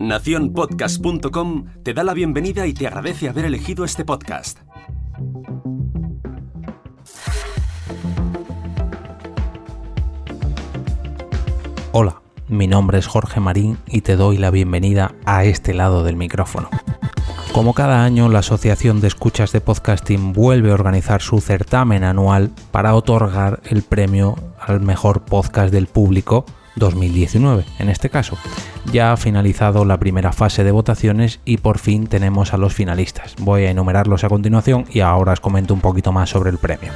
Naciónpodcast.com te da la bienvenida y te agradece haber elegido este podcast. Hola, mi nombre es Jorge Marín y te doy la bienvenida a este lado del micrófono. Como cada año, la Asociación de Escuchas de Podcasting vuelve a organizar su certamen anual para otorgar el premio al mejor podcast del público 2019, en este caso. Ya ha finalizado la primera fase de votaciones y por fin tenemos a los finalistas. Voy a enumerarlos a continuación y ahora os comento un poquito más sobre el premio.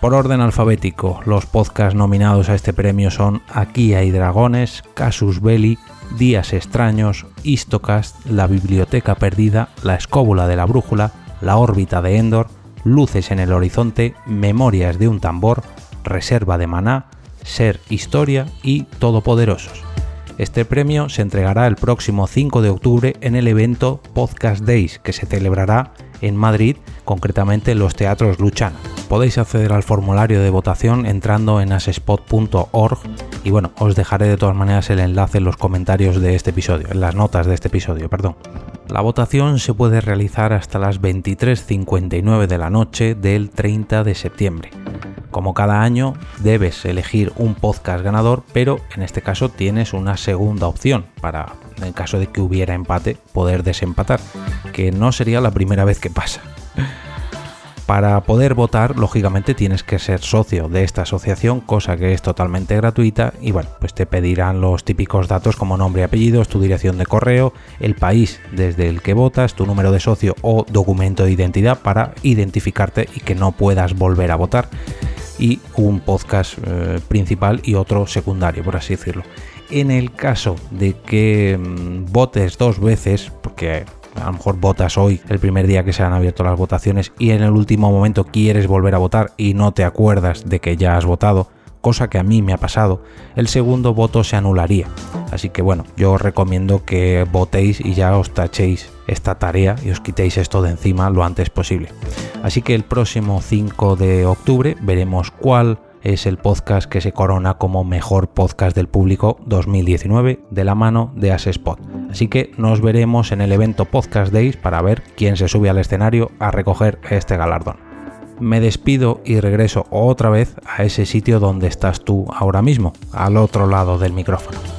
Por orden alfabético, los podcasts nominados a este premio son Aquí hay dragones, Casus Belli, Días extraños, Histocast, La biblioteca perdida, La escóbula de la brújula, La órbita de Endor, Luces en el horizonte, Memorias de un tambor, Reserva de maná, Ser historia y Todopoderosos. Este premio se entregará el próximo 5 de octubre en el evento Podcast Days que se celebrará en Madrid, concretamente en los teatros Luchana. Podéis acceder al formulario de votación entrando en asespot.org y bueno, os dejaré de todas maneras el enlace en los comentarios de este episodio, en las notas de este episodio, perdón. La votación se puede realizar hasta las 23.59 de la noche del 30 de septiembre. Como cada año, debes elegir un podcast ganador, pero en este caso tienes una segunda opción para, en caso de que hubiera empate, poder desempatar, que no sería la primera vez que pasa. Para poder votar, lógicamente tienes que ser socio de esta asociación, cosa que es totalmente gratuita y bueno, pues te pedirán los típicos datos como nombre y apellidos, tu dirección de correo, el país desde el que votas, tu número de socio o documento de identidad para identificarte y que no puedas volver a votar y un podcast eh, principal y otro secundario, por así decirlo. En el caso de que mm, votes dos veces, porque a lo mejor votas hoy, el primer día que se han abierto las votaciones, y en el último momento quieres volver a votar y no te acuerdas de que ya has votado, cosa que a mí me ha pasado, el segundo voto se anularía. Así que bueno, yo os recomiendo que votéis y ya os tachéis esta tarea y os quitéis esto de encima lo antes posible. Así que el próximo 5 de octubre veremos cuál es el podcast que se corona como mejor podcast del público 2019 de la mano de Asespot. Así que nos veremos en el evento Podcast Days para ver quién se sube al escenario a recoger este galardón. Me despido y regreso otra vez a ese sitio donde estás tú ahora mismo, al otro lado del micrófono.